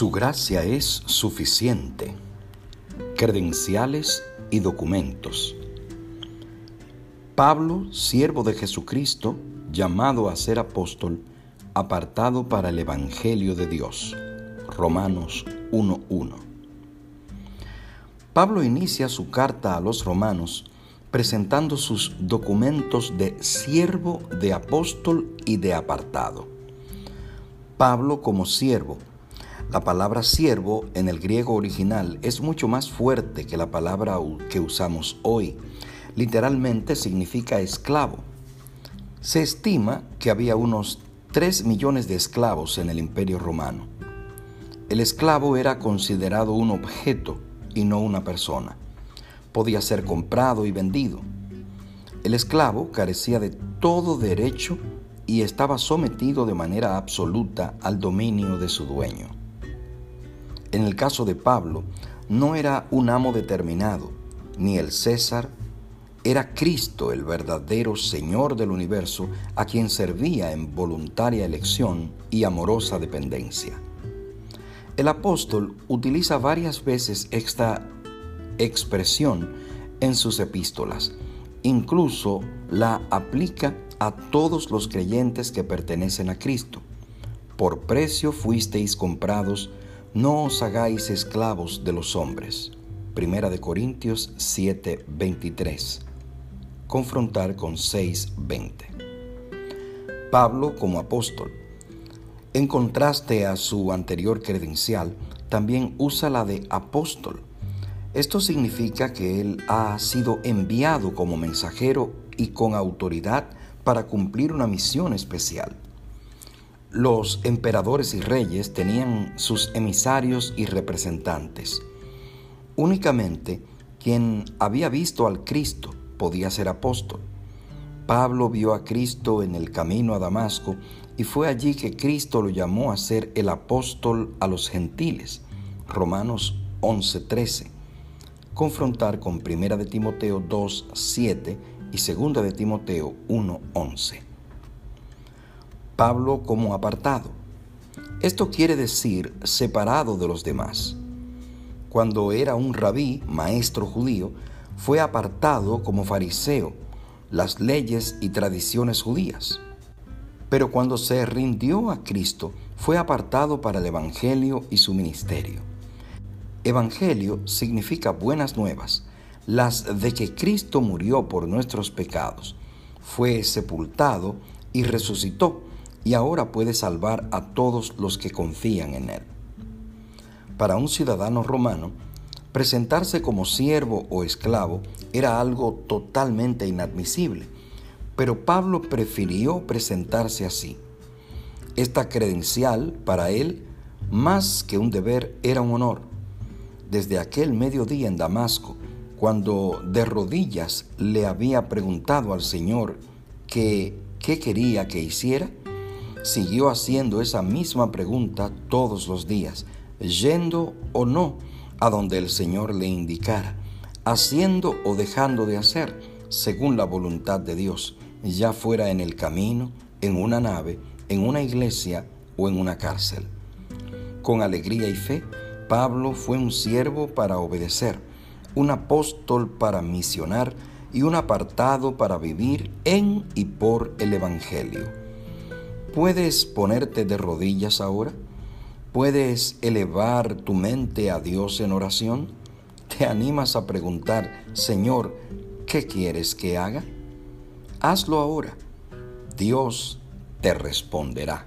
Su gracia es suficiente. Credenciales y documentos. Pablo, siervo de Jesucristo, llamado a ser apóstol, apartado para el Evangelio de Dios. Romanos 1.1. Pablo inicia su carta a los romanos presentando sus documentos de siervo, de apóstol y de apartado. Pablo como siervo la palabra siervo en el griego original es mucho más fuerte que la palabra que usamos hoy. Literalmente significa esclavo. Se estima que había unos 3 millones de esclavos en el imperio romano. El esclavo era considerado un objeto y no una persona. Podía ser comprado y vendido. El esclavo carecía de todo derecho y estaba sometido de manera absoluta al dominio de su dueño. En el caso de Pablo, no era un amo determinado, ni el César, era Cristo el verdadero Señor del universo a quien servía en voluntaria elección y amorosa dependencia. El apóstol utiliza varias veces esta expresión en sus epístolas. Incluso la aplica a todos los creyentes que pertenecen a Cristo. Por precio fuisteis comprados, no os hagáis esclavos de los hombres. Primera de Corintios 7:23. Confrontar con 6:20. Pablo como apóstol. En contraste a su anterior credencial, también usa la de apóstol. Esto significa que él ha sido enviado como mensajero y con autoridad para cumplir una misión especial. Los emperadores y reyes tenían sus emisarios y representantes. Únicamente quien había visto al Cristo podía ser apóstol. Pablo vio a Cristo en el camino a Damasco y fue allí que Cristo lo llamó a ser el apóstol a los gentiles. Romanos 11:13. Confrontar con 1 de Timoteo 2:7 y 2 de Timoteo 1:11. Pablo como apartado. Esto quiere decir separado de los demás. Cuando era un rabí, maestro judío, fue apartado como fariseo, las leyes y tradiciones judías. Pero cuando se rindió a Cristo, fue apartado para el Evangelio y su ministerio. Evangelio significa buenas nuevas, las de que Cristo murió por nuestros pecados, fue sepultado y resucitó y ahora puede salvar a todos los que confían en Él. Para un ciudadano romano, presentarse como siervo o esclavo era algo totalmente inadmisible, pero Pablo prefirió presentarse así. Esta credencial para él, más que un deber, era un honor. Desde aquel mediodía en Damasco, cuando de rodillas le había preguntado al Señor qué quería que hiciera, siguió haciendo esa misma pregunta todos los días, yendo o no a donde el Señor le indicara, haciendo o dejando de hacer, según la voluntad de Dios, ya fuera en el camino, en una nave, en una iglesia o en una cárcel. Con alegría y fe, Pablo fue un siervo para obedecer, un apóstol para misionar y un apartado para vivir en y por el Evangelio. ¿Puedes ponerte de rodillas ahora? ¿Puedes elevar tu mente a Dios en oración? ¿Te animas a preguntar, Señor, ¿qué quieres que haga? Hazlo ahora. Dios te responderá.